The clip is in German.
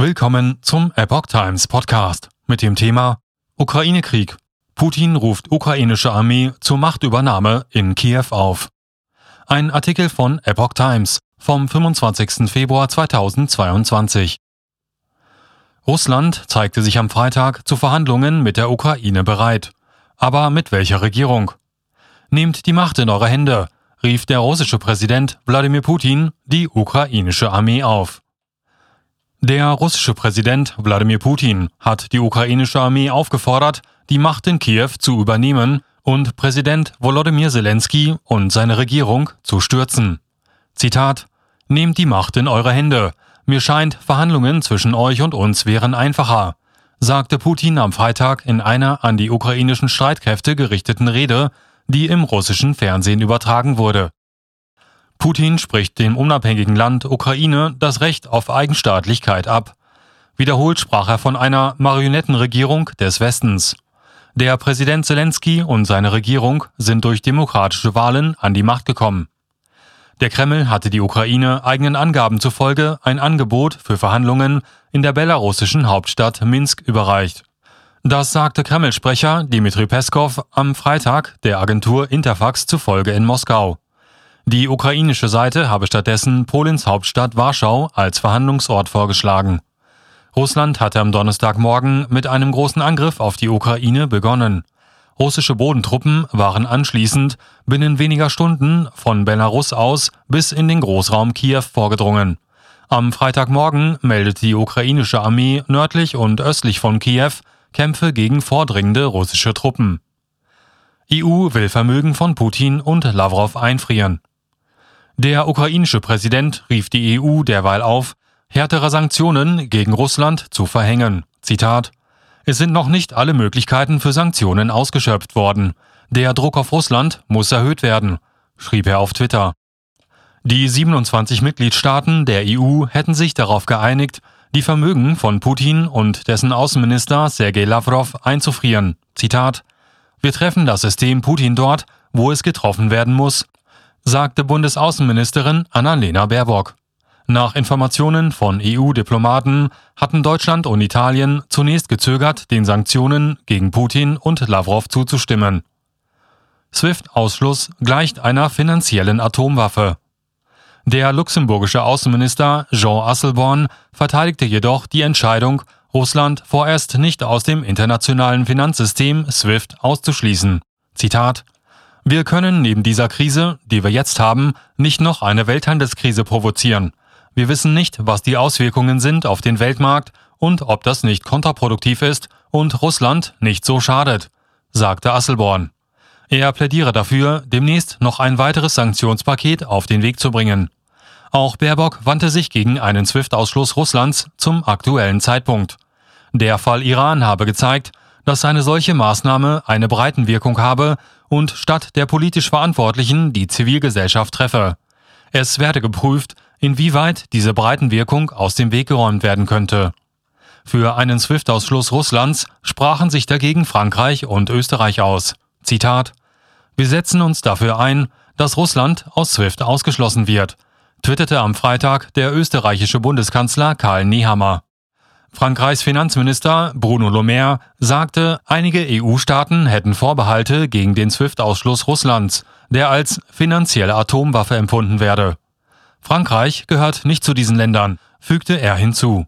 Willkommen zum Epoch Times Podcast mit dem Thema Ukraine-Krieg. Putin ruft ukrainische Armee zur Machtübernahme in Kiew auf. Ein Artikel von Epoch Times vom 25. Februar 2022. Russland zeigte sich am Freitag zu Verhandlungen mit der Ukraine bereit. Aber mit welcher Regierung? Nehmt die Macht in eure Hände, rief der russische Präsident Wladimir Putin die ukrainische Armee auf. Der russische Präsident Wladimir Putin hat die ukrainische Armee aufgefordert, die Macht in Kiew zu übernehmen und Präsident Volodymyr Zelensky und seine Regierung zu stürzen. Zitat Nehmt die Macht in eure Hände. Mir scheint, Verhandlungen zwischen euch und uns wären einfacher, sagte Putin am Freitag in einer an die ukrainischen Streitkräfte gerichteten Rede, die im russischen Fernsehen übertragen wurde. Putin spricht dem unabhängigen Land Ukraine das Recht auf Eigenstaatlichkeit ab. Wiederholt sprach er von einer Marionettenregierung des Westens. Der Präsident Zelensky und seine Regierung sind durch demokratische Wahlen an die Macht gekommen. Der Kreml hatte die Ukraine eigenen Angaben zufolge ein Angebot für Verhandlungen in der belarussischen Hauptstadt Minsk überreicht. Das sagte Kreml-Sprecher Dmitri Peskov am Freitag der Agentur Interfax zufolge in Moskau. Die ukrainische Seite habe stattdessen Polens Hauptstadt Warschau als Verhandlungsort vorgeschlagen. Russland hatte am Donnerstagmorgen mit einem großen Angriff auf die Ukraine begonnen. Russische Bodentruppen waren anschließend binnen weniger Stunden von Belarus aus bis in den Großraum Kiew vorgedrungen. Am Freitagmorgen meldete die ukrainische Armee nördlich und östlich von Kiew Kämpfe gegen vordringende russische Truppen. EU will Vermögen von Putin und Lavrov einfrieren. Der ukrainische Präsident rief die EU derweil auf, härtere Sanktionen gegen Russland zu verhängen. Zitat Es sind noch nicht alle Möglichkeiten für Sanktionen ausgeschöpft worden. Der Druck auf Russland muss erhöht werden, schrieb er auf Twitter. Die 27 Mitgliedstaaten der EU hätten sich darauf geeinigt, die Vermögen von Putin und dessen Außenminister Sergei Lavrov einzufrieren. Zitat Wir treffen das System Putin dort, wo es getroffen werden muss, sagte Bundesaußenministerin Annalena Baerbock. Nach Informationen von EU-Diplomaten hatten Deutschland und Italien zunächst gezögert, den Sanktionen gegen Putin und Lavrov zuzustimmen. SWIFT-Ausschluss gleicht einer finanziellen Atomwaffe. Der luxemburgische Außenminister Jean Asselborn verteidigte jedoch die Entscheidung, Russland vorerst nicht aus dem internationalen Finanzsystem SWIFT auszuschließen. Zitat wir können neben dieser Krise, die wir jetzt haben, nicht noch eine Welthandelskrise provozieren. Wir wissen nicht, was die Auswirkungen sind auf den Weltmarkt und ob das nicht kontraproduktiv ist und Russland nicht so schadet, sagte Asselborn. Er plädiere dafür, demnächst noch ein weiteres Sanktionspaket auf den Weg zu bringen. Auch Baerbock wandte sich gegen einen SWIFT-Ausschluss Russlands zum aktuellen Zeitpunkt. Der Fall Iran habe gezeigt, dass eine solche Maßnahme eine Breitenwirkung habe und statt der politisch Verantwortlichen die Zivilgesellschaft treffe. Es werde geprüft, inwieweit diese Breitenwirkung aus dem Weg geräumt werden könnte. Für einen SWIFT-Ausschluss Russlands sprachen sich dagegen Frankreich und Österreich aus. Zitat Wir setzen uns dafür ein, dass Russland aus SWIFT ausgeschlossen wird, twitterte am Freitag der österreichische Bundeskanzler Karl Nehammer. Frankreichs Finanzminister Bruno Le Maire sagte, einige EU-Staaten hätten Vorbehalte gegen den SWIFT-Ausschluss Russlands, der als finanzielle Atomwaffe empfunden werde. Frankreich gehört nicht zu diesen Ländern, fügte er hinzu.